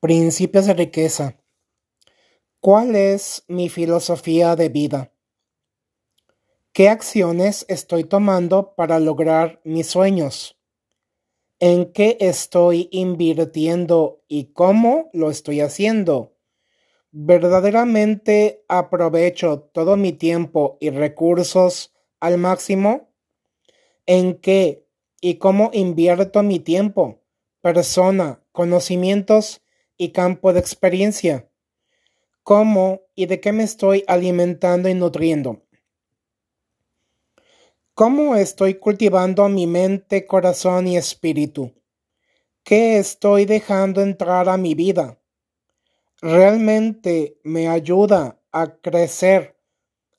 Principios de riqueza. ¿Cuál es mi filosofía de vida? ¿Qué acciones estoy tomando para lograr mis sueños? ¿En qué estoy invirtiendo y cómo lo estoy haciendo? ¿Verdaderamente aprovecho todo mi tiempo y recursos al máximo? ¿En qué y cómo invierto mi tiempo, persona, conocimientos y campo de experiencia. ¿Cómo y de qué me estoy alimentando y nutriendo? ¿Cómo estoy cultivando mi mente, corazón y espíritu? ¿Qué estoy dejando entrar a mi vida? ¿Realmente me ayuda a crecer,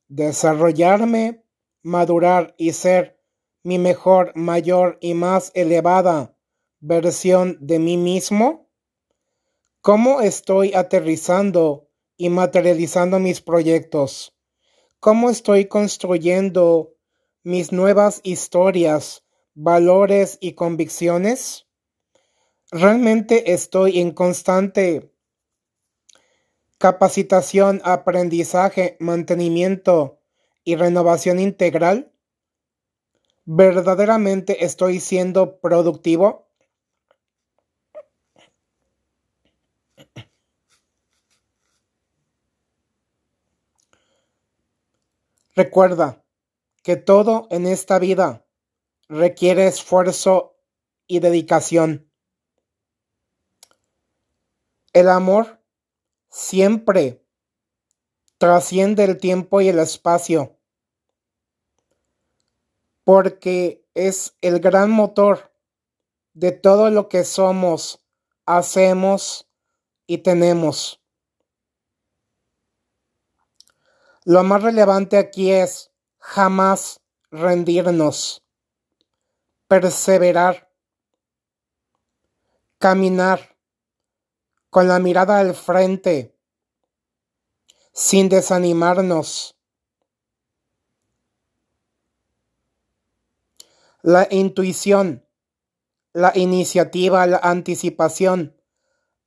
desarrollarme, madurar y ser mi mejor, mayor y más elevada versión de mí mismo? ¿Cómo estoy aterrizando y materializando mis proyectos? ¿Cómo estoy construyendo mis nuevas historias, valores y convicciones? ¿Realmente estoy en constante capacitación, aprendizaje, mantenimiento y renovación integral? ¿Verdaderamente estoy siendo productivo? Recuerda que todo en esta vida requiere esfuerzo y dedicación. El amor siempre trasciende el tiempo y el espacio porque es el gran motor de todo lo que somos, hacemos y tenemos. Lo más relevante aquí es jamás rendirnos, perseverar, caminar con la mirada al frente, sin desanimarnos. La intuición, la iniciativa, la anticipación,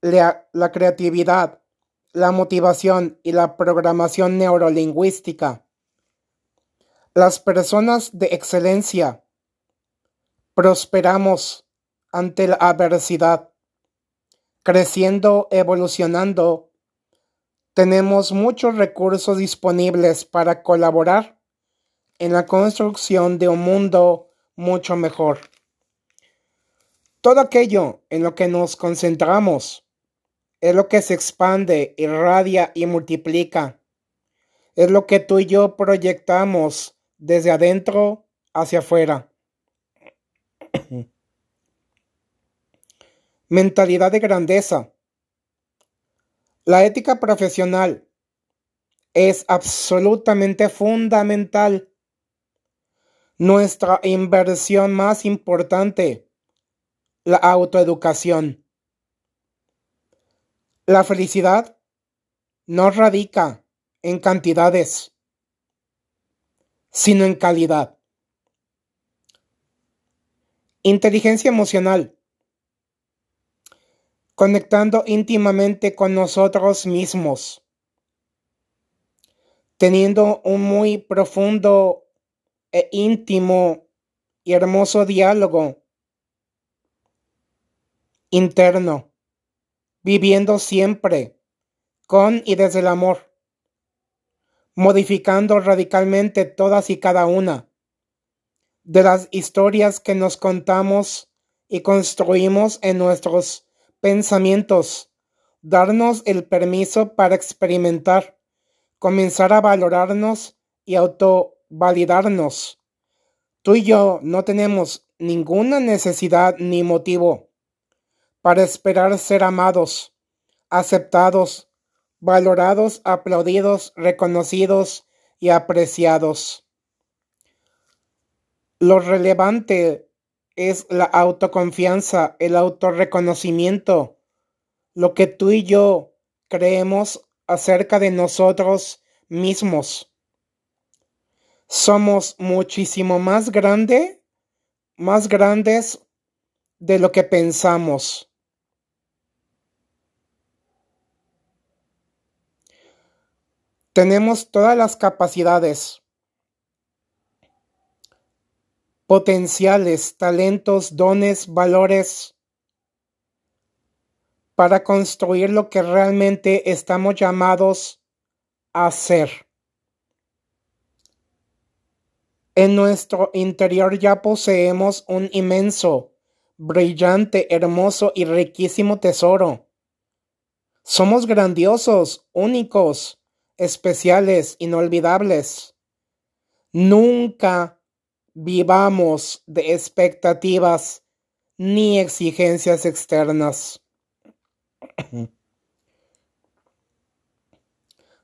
la, creatividad, la motivación y la programación neurolingüística. Las personas de excelencia prosperamos ante la adversidad, creciendo, evolucionando. Tenemos muchos recursos disponibles para colaborar en la construcción de un mundo mucho mejor. Todo aquello en lo que nos concentramos es lo que se expande, irradia y multiplica. Es lo que tú y yo proyectamos desde adentro hacia afuera. Mentalidad de grandeza. La ética profesional es absolutamente fundamental. Nuestra inversión más importante, la autoeducación. La felicidad no radica en cantidades, sino en calidad. Inteligencia emocional. Conectando íntimamente con nosotros mismos. Teniendo un muy profundo e íntimo y hermoso diálogo interno viviendo siempre con y desde el amor, modificando radicalmente todas y cada una de las historias que nos contamos y construimos en nuestros pensamientos, darnos el permiso para experimentar, comenzar a valorarnos y autovalidarnos. Tú y yo no tenemos ninguna necesidad ni motivo para esperar ser amados, aceptados, valorados, aplaudidos, reconocidos y apreciados. Lo relevante es la autoconfianza, el autorreconocimiento, lo que tú y yo creemos acerca de nosotros mismos. Somos muchísimo más grande, más grandes de lo que pensamos. Tenemos todas las capacidades, potenciales, talentos, dones, valores para construir lo que realmente estamos llamados a ser. En nuestro interior ya poseemos un inmenso, brillante, hermoso y riquísimo tesoro. Somos grandiosos, únicos, especiales, inolvidables. Nunca vivamos de expectativas ni exigencias externas.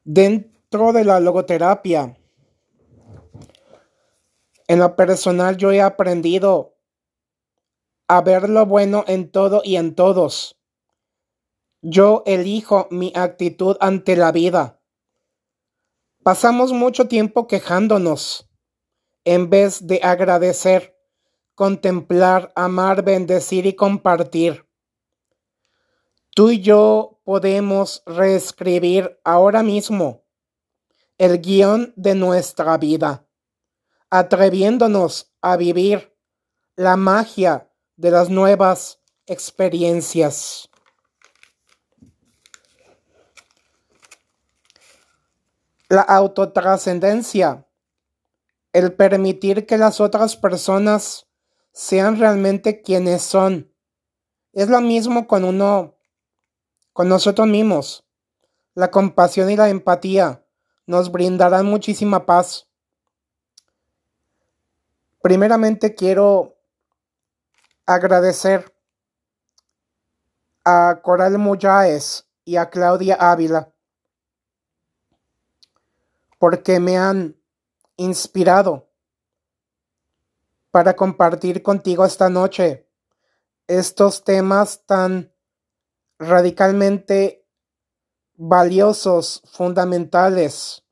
Dentro de la logoterapia, en lo personal yo he aprendido a ver lo bueno en todo y en todos. Yo elijo mi actitud ante la vida. Pasamos mucho tiempo quejándonos en vez de agradecer, contemplar, amar, bendecir y compartir. Tú y yo podemos reescribir ahora mismo el guion de nuestra vida atreviéndonos a vivir la magia de las nuevas experiencias. La autotrascendencia, el permitir que las otras personas sean realmente quienes son, es lo mismo con uno, con nosotros mismos. La compasión y la empatía nos brindarán muchísima paz Primeramente quiero agradecer a Coral Muyáez y a Claudia Ávila porque me han inspirado para compartir contigo esta noche estos temas tan radicalmente valiosos, fundamentales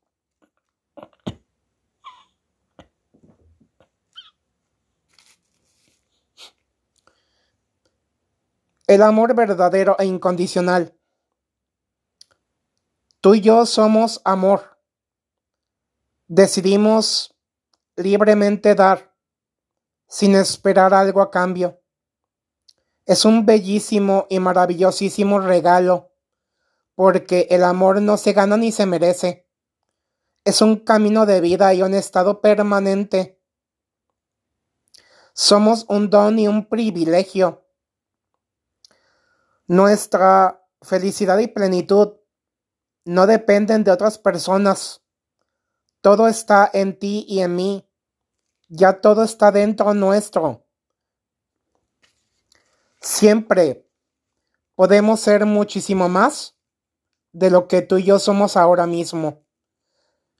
El amor verdadero e incondicional. Tú y yo somos amor. Decidimos libremente dar, sin esperar algo a cambio. Es un bellísimo y maravillosísimo regalo, porque el amor no se gana ni se merece. Es un camino de vida y un estado permanente. Somos un don y un privilegio nuestra felicidad y plenitud no dependen de otras personas. Todo está en ti y en mí. Ya todo está dentro nuestro. Siempre podemos ser muchísimo más de lo que tú y yo somos ahora mismo.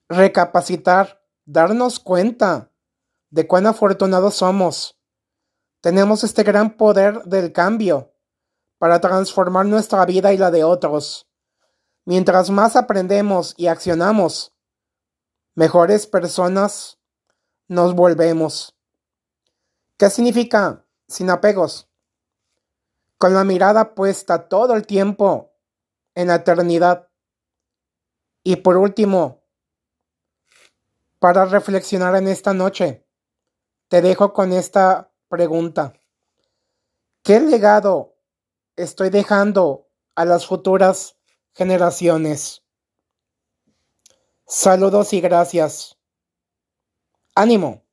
Recapacitar, darnos cuenta de cuán afortunados somos. Tenemos este gran poder del cambio para transformar nuestra vida y la de otros. Mientras más aprendemos y accionamos, mejores personas nos volvemos. ¿Qué significa sin apegos? Con la mirada puesta todo el tiempo en la eternidad. Y por último, para reflexionar en esta noche, te dejo con esta pregunta. ¿Qué legado estoy dejando a las futuras generaciones. Saludos y gracias. Ánimo.